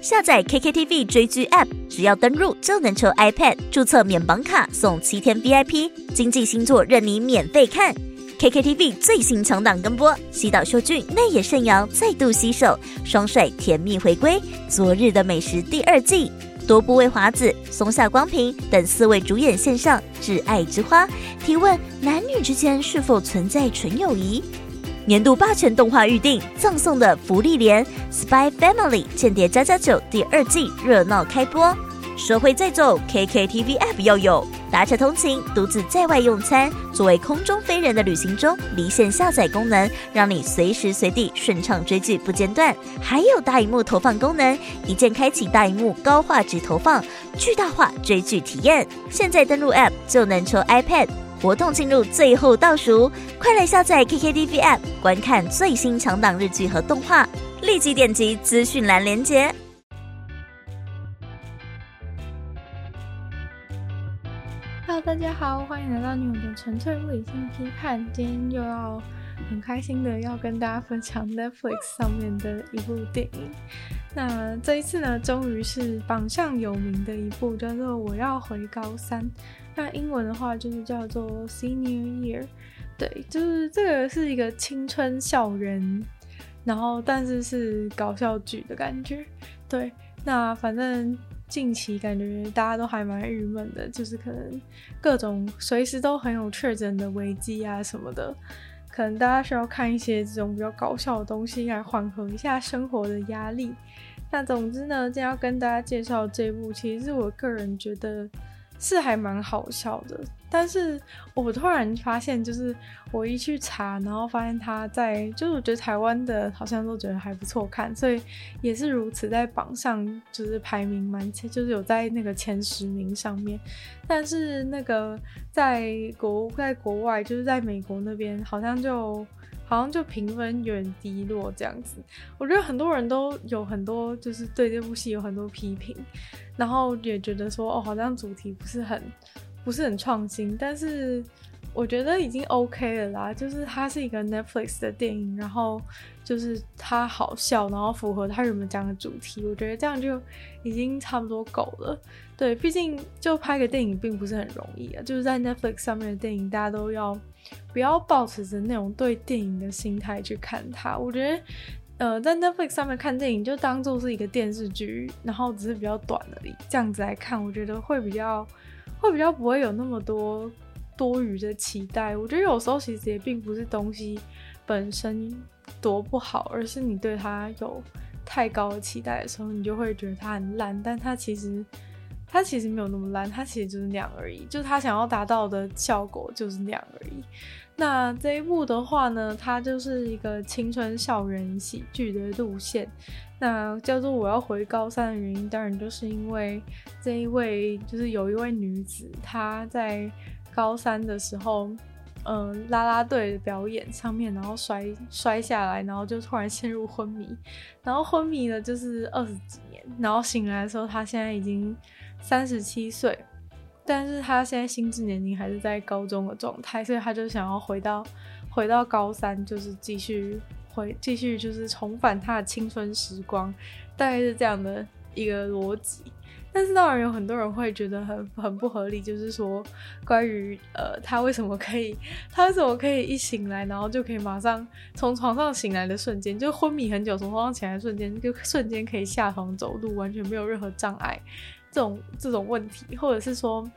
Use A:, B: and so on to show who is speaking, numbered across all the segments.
A: 下载 KKTV 追剧 App，只要登入就能抽 iPad，注册免绑卡送七天 VIP，经济星座任你免费看。KKTV 最新强档更播，西岛秀俊内野圣阳再度携手，双帅甜蜜回归。昨日的美食第二季，多部位华子、松下光平等四位主演献上挚爱之花，提问男女之间是否存在纯友谊？年度霸权动画预定，赠送的福利连《Spy Family》间谍家家酒第二季热闹开播。社会在走，KKTV App 要有。搭车通勤、独自在外用餐、作为空中飞人的旅行中，离线下载功能，让你随时随地顺畅追剧不间断。还有大荧幕投放功能，一键开启大荧幕高画质投放，巨大化追剧体验。现在登录 App 就能抽 iPad，活动进入最后倒数，快来下载 KKTV App，观看最新强档日剧和动画。立即点击资讯栏连结。
B: 大家好，欢迎来到女友的纯粹理性批判。今天又要很开心的要跟大家分享 Netflix 上面的一部电影。那这一次呢，终于是榜上有名的一部，叫做《我要回高三》。那英文的话就是叫做 Senior Year。对，就是这个是一个青春校园，然后但是是搞笑剧的感觉。对，那反正。近期感觉大家都还蛮郁闷的，就是可能各种随时都很有确诊的危机啊什么的，可能大家需要看一些这种比较搞笑的东西来缓和一下生活的压力。那总之呢，今天要跟大家介绍这部，其实是我个人觉得是还蛮好笑的。但是我突然发现，就是我一去查，然后发现他在，就是我觉得台湾的好像都觉得还不错看，所以也是如此，在榜上就是排名蛮前，就是有在那个前十名上面。但是那个在国在国外，就是在美国那边，好像就好像就评分有点低落这样子。我觉得很多人都有很多就是对这部戏有很多批评，然后也觉得说哦，好像主题不是很。不是很创新，但是我觉得已经 OK 了啦。就是它是一个 Netflix 的电影，然后就是它好笑，然后符合它原本讲的主题，我觉得这样就已经差不多够了。对，毕竟就拍个电影并不是很容易啊。就是在 Netflix 上面的电影，大家都要不要抱持着那种对电影的心态去看它。我觉得，呃，在 Netflix 上面看电影就当做是一个电视剧，然后只是比较短而已。这样子来看，我觉得会比较。会比较不会有那么多多余的期待。我觉得有时候其实也并不是东西本身多不好，而是你对它有太高的期待的时候，你就会觉得它很烂。但它其实它其实没有那么烂，它其实就是那样而已。就是它想要达到的效果就是那样而已。那这一部的话呢，它就是一个青春校园喜剧的路线。那叫做我要回高三的原因，当然就是因为这一位就是有一位女子，她在高三的时候，嗯，啦啦队的表演上面，然后摔摔下来，然后就突然陷入昏迷，然后昏迷了就是二十几年，然后醒来的时候，她现在已经三十七岁，但是他现在心智年龄还是在高中的状态，所以他就想要回到回到高三，就是继续。回继续就是重返他的青春时光，大概是这样的一个逻辑。但是当然有很多人会觉得很很不合理，就是说关于呃他为什么可以，他为什么可以一醒来，然后就可以马上从床上醒来的瞬间，就昏迷很久，从床上起来的瞬间就瞬间可以下床走路，完全没有任何障碍，这种这种问题，或者是说。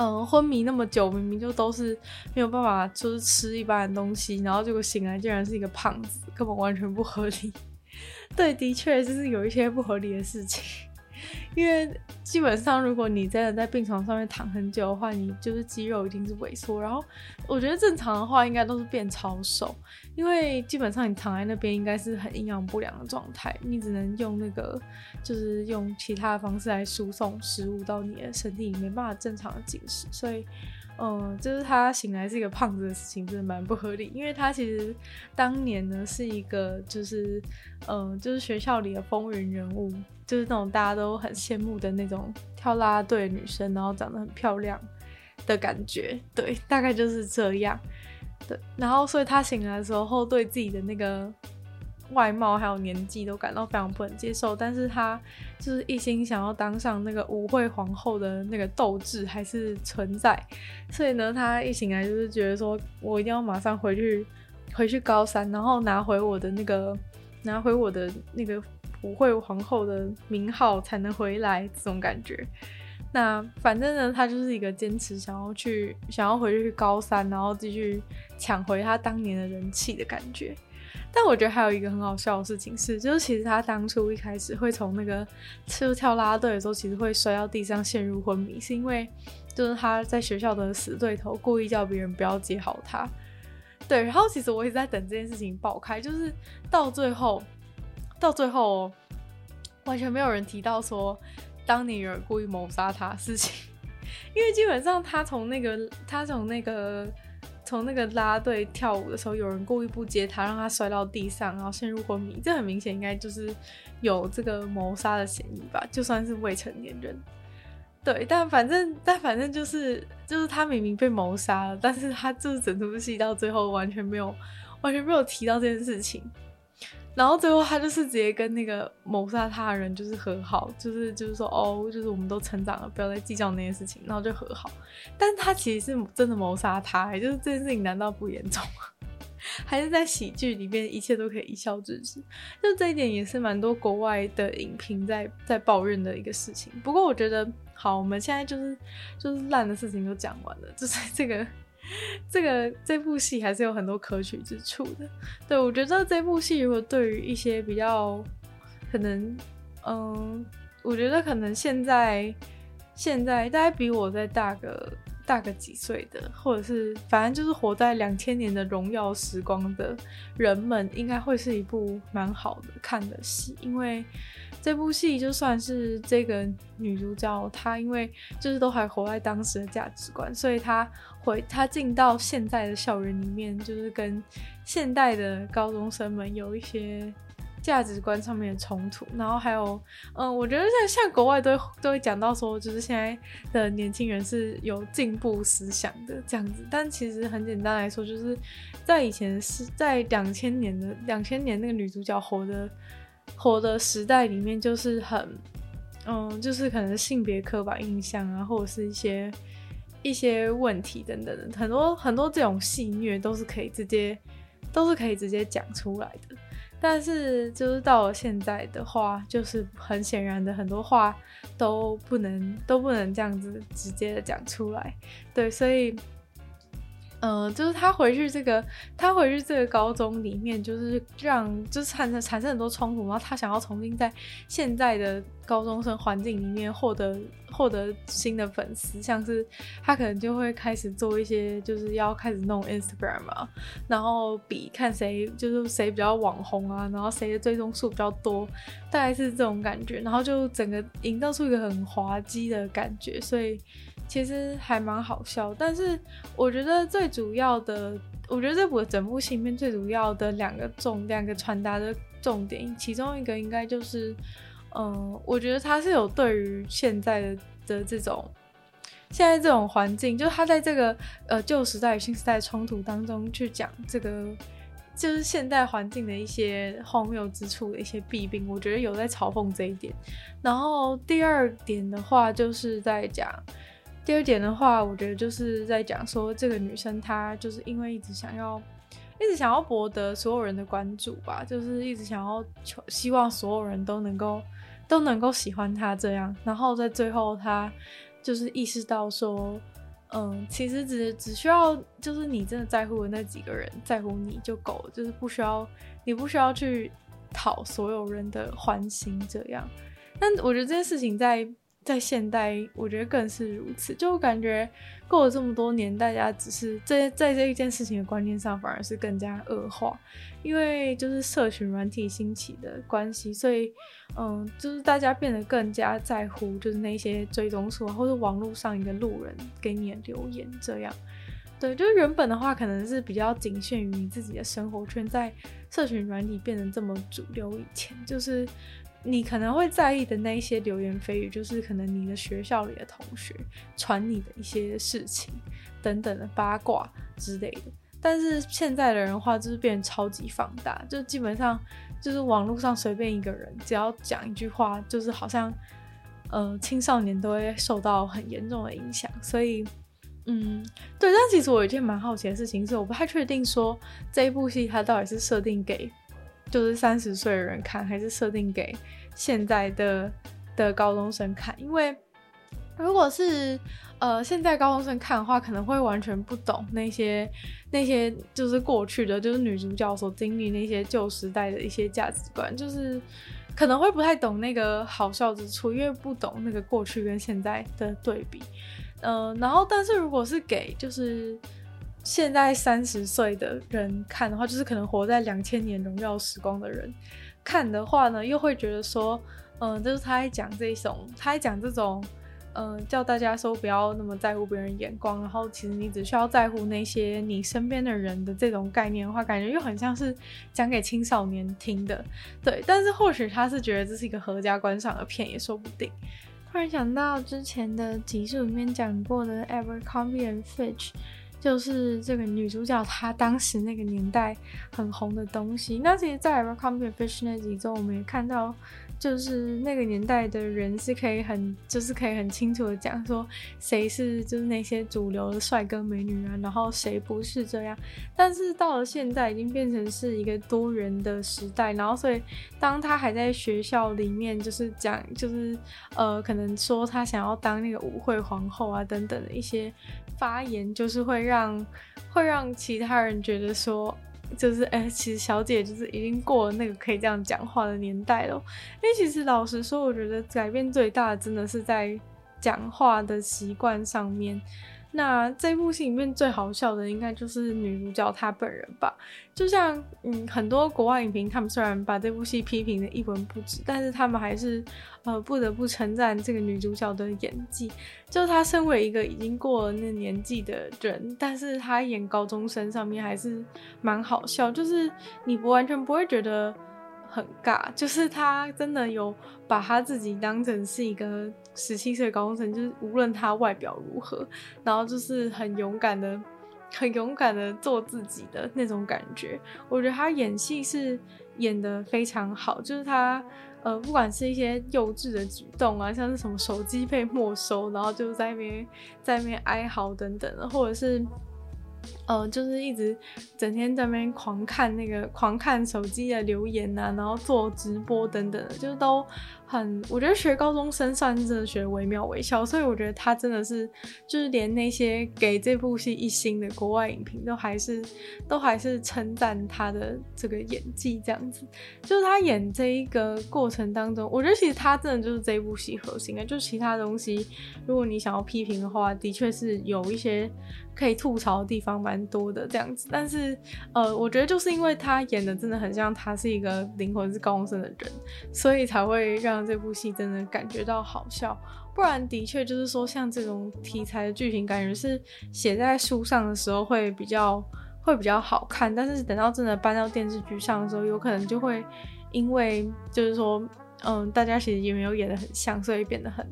B: 嗯，昏迷那么久，明明就都是没有办法，就是吃一般的东西，然后结果醒来竟然是一个胖子，根本完全不合理。对，的确就是有一些不合理的事情。因为基本上，如果你真的在病床上面躺很久的话，你就是肌肉一定是萎缩。然后我觉得正常的话，应该都是变超瘦。因为基本上你躺在那边，应该是很营养不良的状态，你只能用那个，就是用其他的方式来输送食物到你的身体，没办法正常的进食，所以。嗯，就是他醒来是一个胖子的事情，真的蛮不合理。因为他其实当年呢是一个，就是嗯，就是学校里的风云人物，就是那种大家都很羡慕的那种跳啦啦队女生，然后长得很漂亮的感觉。对，大概就是这样。对，然后所以他醒来的时候，对自己的那个外貌还有年纪都感到非常不能接受，但是他就是一心想要当上那个舞会皇后的那个斗志还是存在，所以呢，他一醒来就是觉得说我一定要马上回去回去高三，然后拿回我的那个拿回我的那个舞会皇后的名号才能回来这种感觉。那反正呢，他就是一个坚持想要去，想要回去高三，然后继续抢回他当年的人气的感觉。但我觉得还有一个很好笑的事情是，就是其实他当初一开始会从那个就跳拉队的时候，其实会摔到地上陷入昏迷，是因为就是他在学校的死对头故意叫别人不要接好他。对，然后其实我一直在等这件事情爆开，就是到最后，到最后完全没有人提到说。当年有人故意谋杀他事情，因为基本上他从那个他从那个从那个拉队跳舞的时候，有人故意不接他，让他摔到地上，然后陷入昏迷，这很明显应该就是有这个谋杀的嫌疑吧？就算是未成年人，对，但反正但反正就是就是他明明被谋杀了，但是他就是整出戏到最后完全没有完全没有提到这件事情。然后最后他就是直接跟那个谋杀他的人就是和好，就是就是说哦，就是我们都成长了，不要再计较那件事情，然后就和好。但他其实是真的谋杀他，就是这件事情难道不严重吗？还是在喜剧里面一切都可以一笑置之？就这一点也是蛮多国外的影评在在抱怨的一个事情。不过我觉得好，我们现在就是就是烂的事情都讲完了，就是这个。这个这部戏还是有很多可取之处的。对，我觉得这部戏如果对于一些比较可能，嗯，我觉得可能现在现在大概比我再大个大个几岁的，或者是反正就是活在两千年的荣耀时光的人们，应该会是一部蛮好的看的戏，因为。这部戏就算是这个女主角，她因为就是都还活在当时的价值观，所以她回他进到现在的校园里面，就是跟现代的高中生们有一些价值观上面的冲突。然后还有，嗯，我觉得像像国外都都会讲到说，就是现在的年轻人是有进步思想的这样子。但其实很简单来说，就是在以前是在两千年的两千年那个女主角活的。活的时代里面就是很，嗯，就是可能性别刻板印象啊，或者是一些一些问题等等的，很多很多这种戏虐都是可以直接都是可以直接讲出来的。但是就是到了现在的话，就是很显然的很多话都不能都不能这样子直接的讲出来。对，所以。嗯、就是他回去这个，他回去这个高中里面，就是让就是产生产生很多冲突，然后他想要重新在现在的高中生环境里面获得获得新的粉丝，像是他可能就会开始做一些，就是要开始弄 Instagram 啊，然后比看谁就是谁比较网红啊，然后谁的追踪数比较多，大概是这种感觉，然后就整个营造出一个很滑稽的感觉，所以。其实还蛮好笑，但是我觉得最主要的，我觉得这部整部戏里面最主要的两个重两个传达的重点，其中一个应该就是，嗯、我觉得他是有对于现在的的这种现在这种环境，就是他在这个呃旧时代与新时代冲突当中去讲这个，就是现代环境的一些荒谬之处的一些弊病，我觉得有在嘲讽这一点。然后第二点的话，就是在讲。第二点的话，我觉得就是在讲说，这个女生她就是因为一直想要，一直想要博得所有人的关注吧，就是一直想要求，希望所有人都能够都能够喜欢她这样。然后在最后，她就是意识到说，嗯，其实只只需要就是你真的在乎的那几个人在乎你就够了，就是不需要你不需要去讨所有人的欢心这样。但我觉得这件事情在。在现代，我觉得更是如此。就感觉过了这么多年，大家只是在在这一件事情的观念上，反而是更加恶化。因为就是社群软体兴起的关系，所以嗯，就是大家变得更加在乎，就是那些追踪数，或者网络上一个路人给你的留言这样。对，就是原本的话，可能是比较仅限于你自己的生活圈，在社群软体变得这么主流以前，就是。你可能会在意的那一些流言蜚语，就是可能你的学校里的同学传你的一些事情等等的八卦之类的。但是现在的人话，就是变成超级放大，就基本上就是网络上随便一个人只要讲一句话，就是好像呃青少年都会受到很严重的影响。所以，嗯，对。但其实我有一件蛮好奇的事情是，我不太确定说这一部戏它到底是设定给就是三十岁的人看，还是设定给现在的的高中生看，因为。如果是呃现在高中生看的话，可能会完全不懂那些那些就是过去的，就是女主角所经历那些旧时代的一些价值观，就是可能会不太懂那个好笑之处，因为不懂那个过去跟现在的对比。呃，然后但是如果是给就是现在三十岁的人看的话，就是可能活在两千年荣耀时光的人看的话呢，又会觉得说，嗯、呃，就是他在讲这种，他在讲这种。嗯、呃，叫大家说不要那么在乎别人眼光，然后其实你只需要在乎那些你身边的人的这种概念的话，感觉又很像是讲给青少年听的，对。但是或许他是觉得这是一个合家观赏的片，也说不定。突然想到之前的集数里面讲过的 Abercrombie and Fitch，就是这个女主角她当时那个年代很红的东西。那其实，在 Abercrombie and Fitch 那集中，我们也看到。就是那个年代的人是可以很，就是可以很清楚的讲说谁是就是那些主流的帅哥美女啊，然后谁不是这样。但是到了现在，已经变成是一个多元的时代，然后所以当她还在学校里面，就是讲，就是呃，可能说她想要当那个舞会皇后啊等等的一些发言，就是会让会让其他人觉得说。就是哎、其实小姐就是已经过了那个可以这样讲话的年代了。因为其实老实说，我觉得改变最大的真的是在讲话的习惯上面。那这部戏里面最好笑的应该就是女主角她本人吧，就像嗯很多国外影评，他们虽然把这部戏批评的一文不值，但是他们还是呃不得不称赞这个女主角的演技。就她身为一个已经过了那年纪的人，但是她演高中生上面还是蛮好笑，就是你不完全不会觉得。很尬，就是他真的有把他自己当成是一个十七岁高中生，就是无论他外表如何，然后就是很勇敢的、很勇敢的做自己的那种感觉。我觉得他演戏是演得非常好，就是他呃，不管是一些幼稚的举动啊，像是什么手机被没收，然后就在那边在那边哀嚎等等的，或者是。呃，就是一直整天在那边狂看那个狂看手机的留言呐、啊，然后做直播等等的，就是都很，我觉得学高中生算是真的学惟妙惟肖，所以我觉得他真的是，就是连那些给这部戏一星的国外影评都还是都还是称赞他的这个演技这样子，就是他演这一个过程当中，我觉得其实他真的就是这部戏核心啊，就其他东西如果你想要批评的话，的确是有一些。可以吐槽的地方蛮多的，这样子，但是，呃，我觉得就是因为他演的真的很像他是一个灵魂是高中生的人，所以才会让这部戏真的感觉到好笑。不然，的确就是说，像这种题材的剧情，感觉是写在书上的时候会比较会比较好看，但是等到真的搬到电视剧上的时候，有可能就会因为就是说，嗯，大家其实也没有演的很像，所以变得很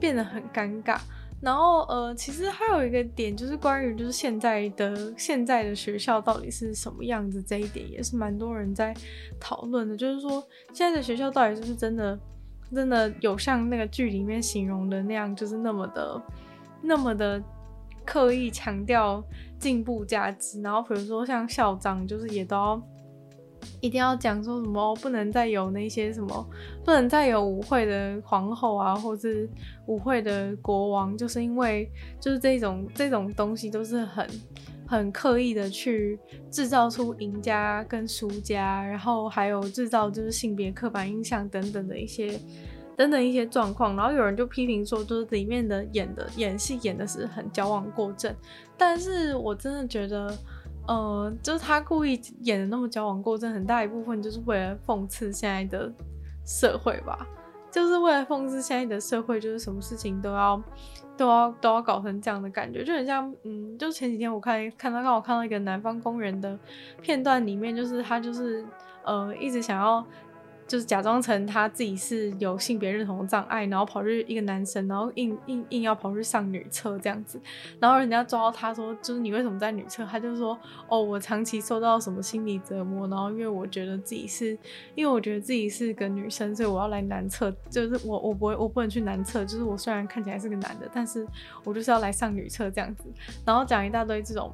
B: 变得很尴尬。然后呃，其实还有一个点就是关于就是现在的现在的学校到底是什么样子，这一点也是蛮多人在讨论的。就是说现在的学校到底就是真的真的有像那个剧里面形容的那样，就是那么的那么的刻意强调进步价值。然后比如说像校长，就是也都要。一定要讲说什么不能再有那些什么，不能再有舞会的皇后啊，或是舞会的国王，就是因为就是这种这种东西都是很很刻意的去制造出赢家跟输家，然后还有制造就是性别刻板印象等等的一些等等一些状况，然后有人就批评说，就是里面的演的演戏演的是很矫枉过正，但是我真的觉得。呃，就是他故意演的那么矫枉过正，很大一部分就是为了讽刺现在的社会吧，就是为了讽刺现在的社会，就是什么事情都要都要都要搞成这样的感觉，就很像，嗯，就前几天我看看到刚好看到一个南方公园的片段里面，就是他就是呃一直想要。就是假装成他自己是有性别认同障碍，然后跑去一个男生，然后硬硬硬要跑去上女厕这样子，然后人家抓到他说，就是你为什么在女厕？他就说，哦，我长期受到什么心理折磨，然后因为我觉得自己是，因为我觉得自己是个女生，所以我要来男厕，就是我我不会我不能去男厕，就是我虽然看起来是个男的，但是我就是要来上女厕这样子，然后讲一大堆这种。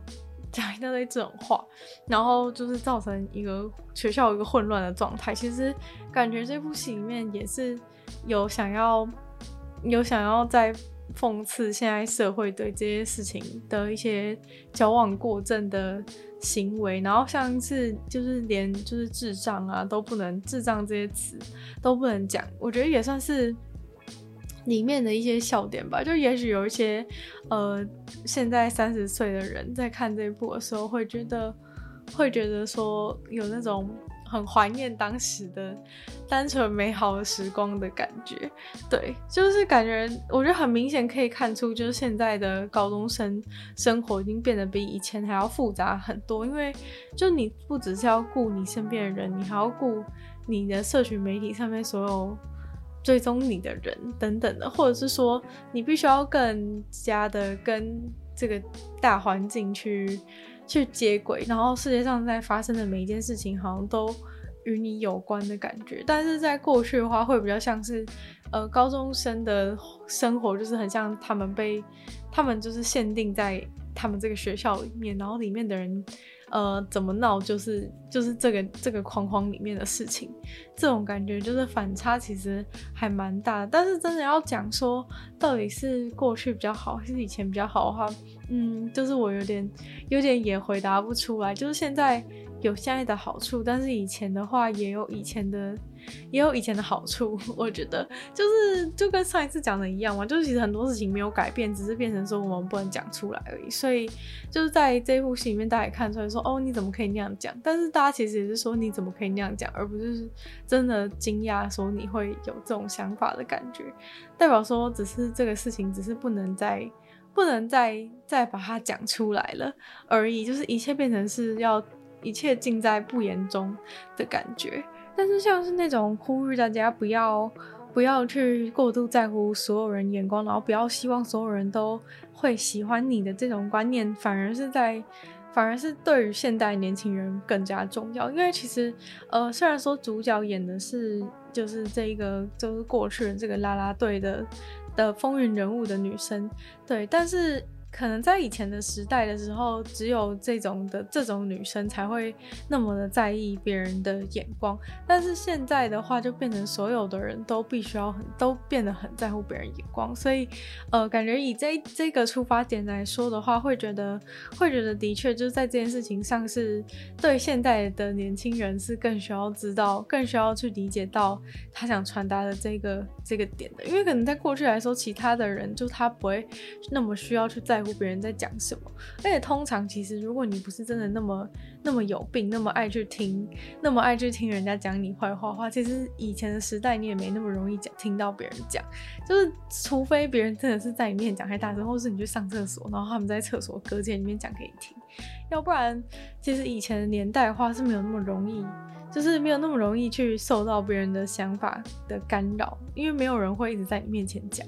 B: 讲一大堆这种话，然后就是造成一个学校一个混乱的状态。其实感觉这部戏里面也是有想要有想要在讽刺现在社会对这些事情的一些矫枉过正的行为，然后像是就是连就是智障啊都不能，智障这些词都不能讲，我觉得也算是。里面的一些笑点吧，就也许有一些，呃，现在三十岁的人在看这一部的时候，会觉得，会觉得说有那种很怀念当时的单纯美好的时光的感觉。对，就是感觉，我觉得很明显可以看出，就是现在的高中生生活已经变得比以前还要复杂很多，因为就你不只是要顾你身边的人，你还要顾你的社群媒体上面所有。追踪你的人等等的，或者是说你必须要更加的跟这个大环境去去接轨，然后世界上在发生的每一件事情好像都与你有关的感觉。但是在过去的话，会比较像是呃高中生的生活，就是很像他们被他们就是限定在他们这个学校里面，然后里面的人。呃，怎么闹就是就是这个这个框框里面的事情，这种感觉就是反差其实还蛮大的。但是真的要讲说到底是过去比较好还是以前比较好的话，嗯，就是我有点有点也回答不出来。就是现在有现在的好处，但是以前的话也有以前的。也有以前的好处，我觉得就是就跟上一次讲的一样嘛，就是其实很多事情没有改变，只是变成说我们不能讲出来而已。所以就是在这部戏里面，大家也看出来说，哦，你怎么可以那样讲？但是大家其实也是说，你怎么可以那样讲，而不是真的惊讶说你会有这种想法的感觉，代表说只是这个事情只是不能再不能再再把它讲出来了而已，就是一切变成是要一切尽在不言中的感觉。但是像是那种呼吁大家不要不要去过度在乎所有人眼光，然后不要希望所有人都会喜欢你的这种观念，反而是在反而是对于现代年轻人更加重要。因为其实呃，虽然说主角演的是就是这一个就是过去的这个啦啦队的的风云人物的女生，对，但是。可能在以前的时代的时候，只有这种的这种女生才会那么的在意别人的眼光，但是现在的话，就变成所有的人都必须要很都变得很在乎别人眼光，所以呃，感觉以这这个出发点来说的话，会觉得会觉得的确就是在这件事情上是对现代的年轻人是更需要知道，更需要去理解到他想传达的这个这个点的，因为可能在过去来说，其他的人就他不会那么需要去在。在乎别人在讲什么，而且通常其实，如果你不是真的那么那么有病，那么爱去听，那么爱去听人家讲你坏话的话，其实以前的时代你也没那么容易讲听到别人讲，就是除非别人真的是在你面前讲太大声，或是你去上厕所，然后他们在厕所隔间里面讲给你听，要不然其实以前的年代的话是没有那么容易，就是没有那么容易去受到别人的想法的干扰，因为没有人会一直在你面前讲。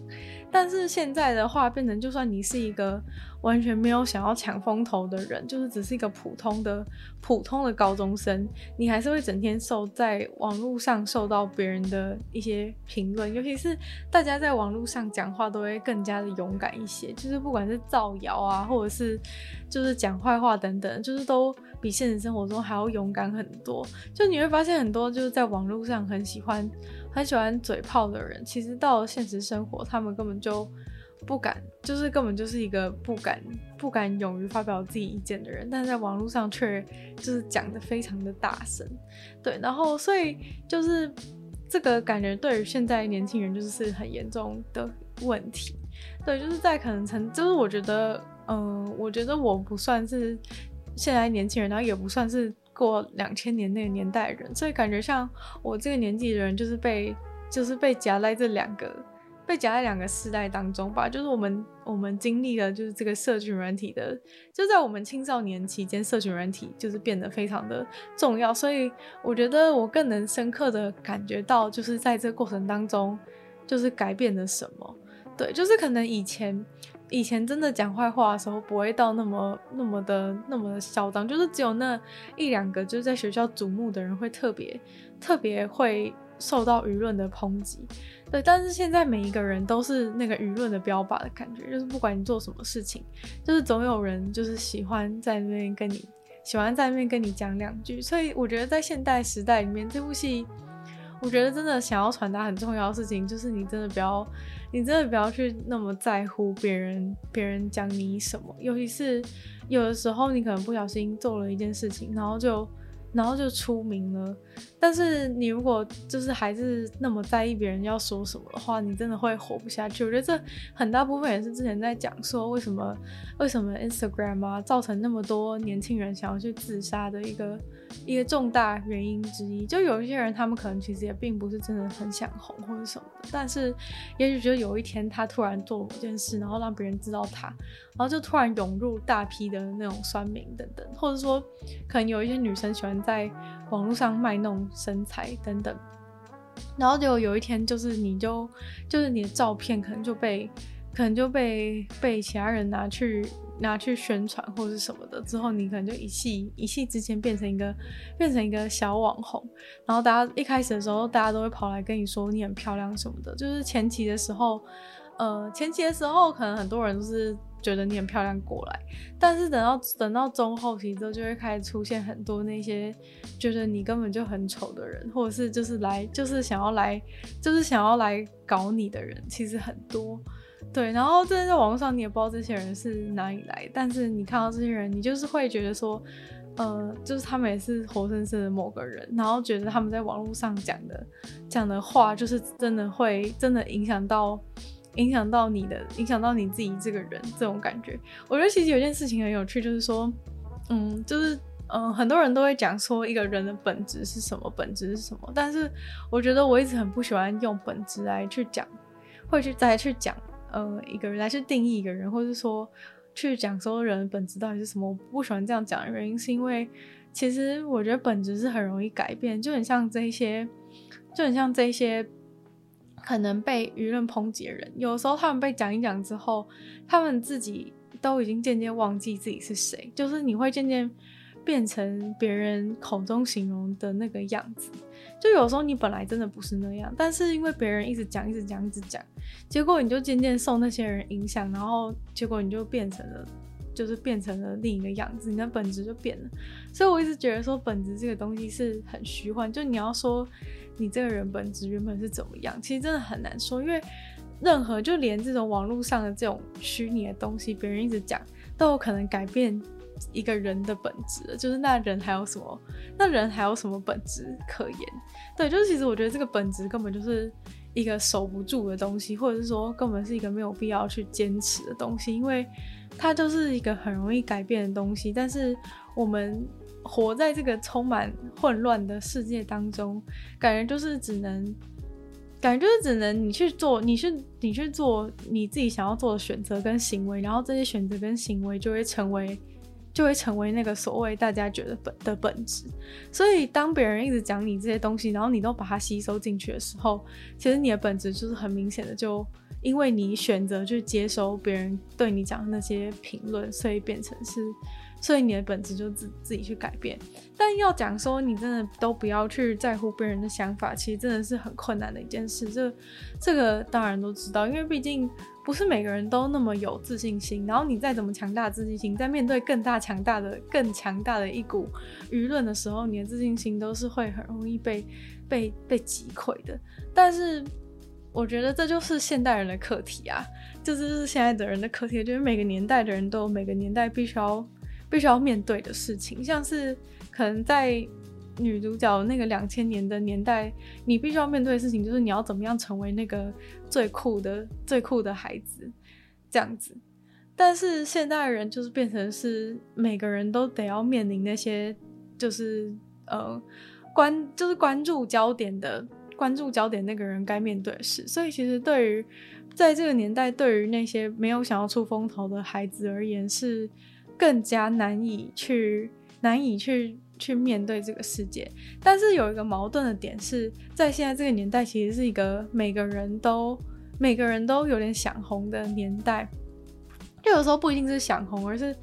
B: 但是现在的话，变成就算你是一个完全没有想要抢风头的人，就是只是一个普通的普通的高中生，你还是会整天受在网络上受到别人的一些评论，尤其是大家在网络上讲话都会更加的勇敢一些，就是不管是造谣啊，或者是就是讲坏话等等，就是都比现实生活中还要勇敢很多。就你会发现很多就是在网络上很喜欢。很喜欢嘴炮的人，其实到了现实生活，他们根本就不敢，就是根本就是一个不敢、不敢勇于发表自己意见的人，但在网络上却就是讲的非常的大声，对，然后所以就是这个感觉对于现在年轻人就是很严重的问题，对，就是在可能曾，就是我觉得，嗯、我觉得我不算是现在年轻人，然后也不算是。过两千年那个年代的人，所以感觉像我这个年纪的人，就是被就是被夹在这两个被夹在两个世代当中吧。就是我们我们经历了就是这个社群软体的，就在我们青少年期间，社群软体就是变得非常的重要。所以我觉得我更能深刻的感觉到，就是在这个过程当中，就是改变了什么。对，就是可能以前。以前真的讲坏话的时候，不会到那么那么的那么的嚣张，就是只有那一两个就是在学校瞩目的人会特别特别会受到舆论的抨击。对，但是现在每一个人都是那个舆论的标靶的感觉，就是不管你做什么事情，就是总有人就是喜欢在那边跟你喜欢在那边跟你讲两句。所以我觉得在现代时代里面，这部戏。我觉得真的想要传达很重要的事情，就是你真的不要，你真的不要去那么在乎别人，别人讲你什么，尤其是有的时候你可能不小心做了一件事情，然后就。然后就出名了，但是你如果就是还是那么在意别人要说什么的话，你真的会活不下去。我觉得这很大部分也是之前在讲说，为什么为什么 Instagram 啊造成那么多年轻人想要去自杀的一个一个重大原因之一。就有一些人他们可能其实也并不是真的很想红或者什么的，但是也许觉得有一天他突然做某件事，然后让别人知道他，然后就突然涌入大批的那种酸民等等，或者说可能有一些女生喜欢。在网络上卖弄身材等等，然后就有一天，就是你就就是你的照片可能就被可能就被被其他人拿去拿去宣传或者什么的，之后你可能就一气一气之间变成一个变成一个小网红，然后大家一开始的时候，大家都会跑来跟你说你很漂亮什么的，就是前期的时候，呃，前期的时候可能很多人都是。觉得你很漂亮过来，但是等到等到中后期之后，就会开始出现很多那些觉得你根本就很丑的人，或者是就是来就是想要来就是想要来搞你的人，其实很多。对，然后在在网络上你也不知道这些人是哪里来，但是你看到这些人，你就是会觉得说，呃，就是他们也是活生生的某个人，然后觉得他们在网络上讲的讲的话，就是真的会真的影响到。影响到你的，影响到你自己这个人，这种感觉，我觉得其实有件事情很有趣，就是说，嗯，就是，嗯，很多人都会讲说一个人的本质是什么，本质是什么，但是我觉得我一直很不喜欢用本质来去讲，会去再去讲，呃，一个人来去定义一个人，或者说去讲说人本质到底是什么，我不喜欢这样讲的原因是因为，其实我觉得本质是很容易改变，就很像这一些，就很像这些。可能被舆论抨击的人，有时候他们被讲一讲之后，他们自己都已经渐渐忘记自己是谁，就是你会渐渐变成别人口中形容的那个样子。就有时候你本来真的不是那样，但是因为别人一直讲、一直讲、一直讲，结果你就渐渐受那些人影响，然后结果你就变成了，就是变成了另一个样子，你的本质就变了。所以我一直觉得说，本质这个东西是很虚幻，就你要说。你这个人本质原本是怎么样？其实真的很难说，因为任何就连这种网络上的这种虚拟的东西，别人一直讲，都有可能改变一个人的本质。就是那人还有什么？那人还有什么本质可言？对，就是其实我觉得这个本质根本就是一个守不住的东西，或者是说根本是一个没有必要去坚持的东西，因为它就是一个很容易改变的东西。但是我们。活在这个充满混乱的世界当中，感觉就是只能，感觉就是只能你去做，你去你去做你自己想要做的选择跟行为，然后这些选择跟行为就会成为，就会成为那个所谓大家觉得本的本质。所以当别人一直讲你这些东西，然后你都把它吸收进去的时候，其实你的本质就是很明显的，就因为你选择去接收别人对你讲的那些评论，所以变成是。所以你的本质就自自己去改变，但要讲说你真的都不要去在乎别人的想法，其实真的是很困难的一件事。这这个当然都知道，因为毕竟不是每个人都那么有自信心。然后你再怎么强大自信心，在面对更大强大的、更强大的一股舆论的时候，你的自信心都是会很容易被被被击溃的。但是我觉得这就是现代人的课题啊，这就是现在的人的课题，就是每个年代的人都有每个年代必须要。必须要面对的事情，像是可能在女主角那个两千年的年代，你必须要面对的事情就是你要怎么样成为那个最酷的、最酷的孩子，这样子。但是现代人就是变成是每个人都得要面临那些就是呃关就是关注焦点的关注焦点那个人该面对的事。所以其实对于在这个年代，对于那些没有想要出风头的孩子而言，是更加难以去难以去去面对这个世界。但是有一个矛盾的点是在现在这个年代，其实是一个每个人都每个人都有点想红的年代。就有时候不一定是想红，而是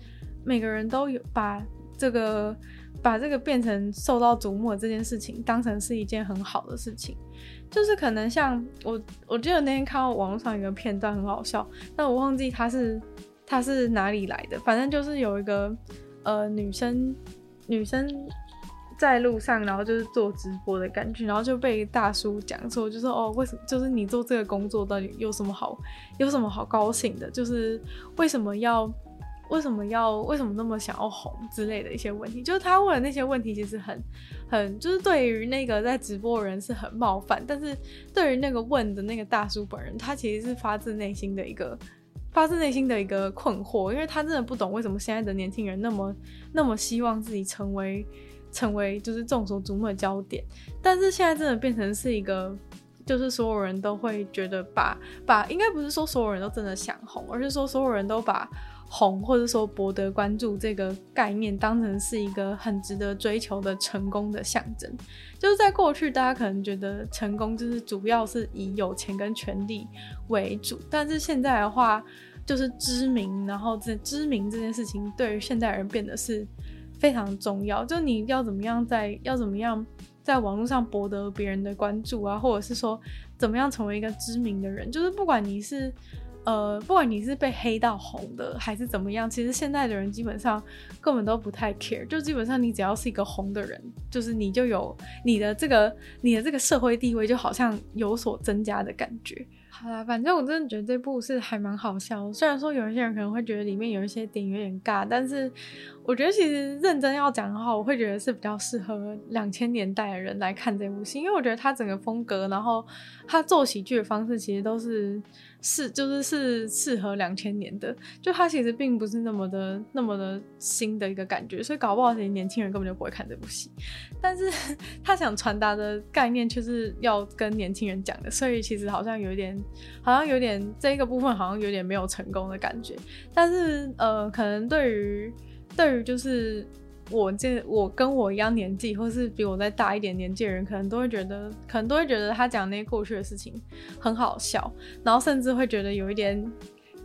B: 每个人都有把这个把这个变成受到瞩目的这件事情当成是一件很好的事情。就是可能像我，我记得那天看到网络上一个片段很好笑，但我忘记他是他是哪里来的。反正就是有一个呃女生女生在路上，然后就是做直播的感觉，然后就被大叔讲说，就说哦，为什么就是你做这个工作到底有什么好有什么好高兴的？就是为什么要？为什么要为什么那么想要红之类的一些问题，就是他问的那些问题，其实很很就是对于那个在直播的人是很冒犯，但是对于那个问的那个大叔本人，他其实是发自内心的一个发自内心的一个困惑，因为他真的不懂为什么现在的年轻人那么那么希望自己成为成为就是众所瞩目的焦点，但是现在真的变成是一个就是所有人都会觉得把把应该不是说所有人都真的想红，而是说所有人都把。红或者说博得关注这个概念，当成是一个很值得追求的成功的象征。就是在过去，大家可能觉得成功就是主要是以有钱跟权力为主，但是现在的话，就是知名，然后这知名这件事情对于现代人变得是非常重要。就你要怎么样在要怎么样在网络上博得别人的关注啊，或者是说怎么样成为一个知名的人，就是不管你是。呃，不管你是被黑到红的还是怎么样，其实现在的人基本上根本都不太 care，就基本上你只要是一个红的人，就是你就有你的这个你的这个社会地位就好像有所增加的感觉。好啦，反正我真的觉得这部是还蛮好笑，虽然说有一些人可能会觉得里面有一些点有点尬，但是我觉得其实认真要讲的话，我会觉得是比较适合两千年代的人来看这部戏，因为我觉得它整个风格，然后它做喜剧的方式其实都是。是，就是是适合两千年的，就它其实并不是那么的那么的新的一个感觉，所以搞不好这些年轻人根本就不会看这部戏。但是他想传达的概念却是要跟年轻人讲的，所以其实好像有一点，好像有点这个部分好像有点没有成功的感觉。但是呃，可能对于对于就是。我这我跟我一样年纪，或是比我再大一点年纪的人，可能都会觉得，可能都会觉得他讲那些过去的事情很好笑，然后甚至会觉得有一点。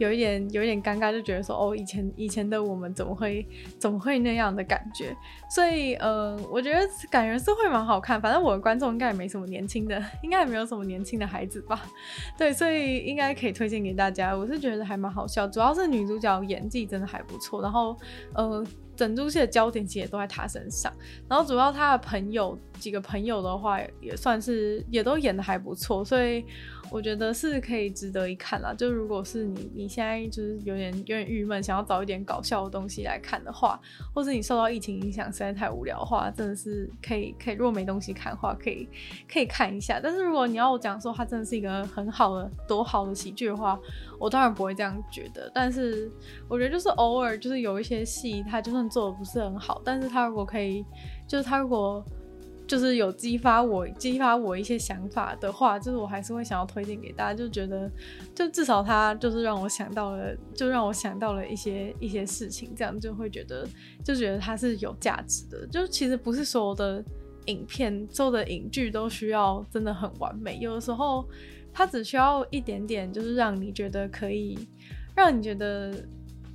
B: 有一点有一点尴尬，就觉得说哦，以前以前的我们怎么会怎么会那样的感觉？所以呃，我觉得感觉是会蛮好看。反正我的观众应该也没什么年轻的，应该也没有什么年轻的孩子吧？对，所以应该可以推荐给大家。我是觉得还蛮好笑，主要是女主角演技真的还不错。然后呃，整出戏的焦点其实也都在她身上。然后主要她的朋友几个朋友的话，也算是也都演得还不错，所以。我觉得是可以值得一看啦。就如果是你，你现在就是有点有点郁闷，想要找一点搞笑的东西来看的话，或是你受到疫情影响实在太无聊的话，真的是可以可以。如果没东西看的话，可以可以看一下。但是如果你要我讲说它真的是一个很好的多好的喜剧的话，我当然不会这样觉得。但是我觉得就是偶尔就是有一些戏，它就算做的不是很好，但是它如果可以，就是它如果。就是有激发我激发我一些想法的话，就是我还是会想要推荐给大家，就觉得就至少他就是让我想到了，就让我想到了一些一些事情，这样就会觉得就觉得它是有价值的。就其实不是所有的影片、做的影剧都需要真的很完美，有的时候它只需要一点点，就是让你觉得可以，让你觉得。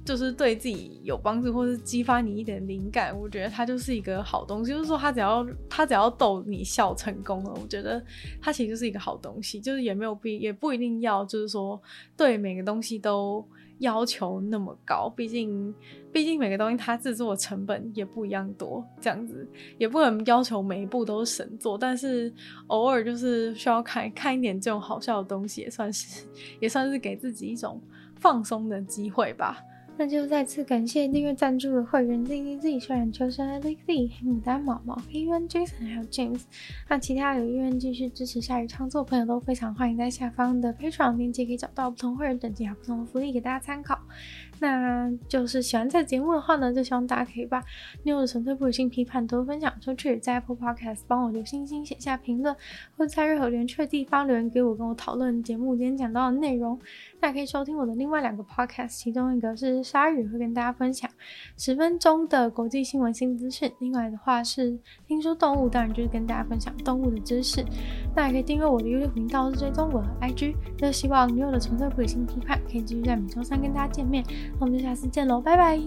B: 就是对自己有帮助，或是激发你一点灵感，我觉得它就是一个好东西。就是说，它只要它只要逗你笑成功了，我觉得它其实就是一个好东西。就是也没有必也不一定要，就是说对每个东西都要求那么高。毕竟毕竟每个东西它制作的成本也不一样多，这样子也不能要求每一部都是神作。但是偶尔就是需要看看一点这种好笑的东西，也算是也算是给自己一种放松的机会吧。那就再次感谢订阅赞助的会员 Z Z Z、虽然求生、Alex Z、黑牡丹、毛毛、黑渊、Jason 还有 James。那其他有意愿继续支持鲨语创作朋友都非常欢迎在下方的 Patreon 链接可以找到不同会员等级还有不同的福利给大家参考。那就是喜欢这个节目的话呢，就希望大家可以把女友的纯粹不理性批判多分享出去，在 Apple Podcast 帮我留星星、写下评论，或在任何连趣的地方留言给我，跟我讨论节目今天讲到的内容。那可以收听我的另外两个 Podcast，其中一个是鲨鱼，会跟大家分享十分钟的国际新闻新资讯；另外的话是听说动物，当然就是跟大家分享动物的知识。那也可以订阅我的 YouTube 频道，是追踪我的 IG。就希望女友的纯粹不理性批判可以继续在每周三跟大家见面。我们下次见喽，拜拜。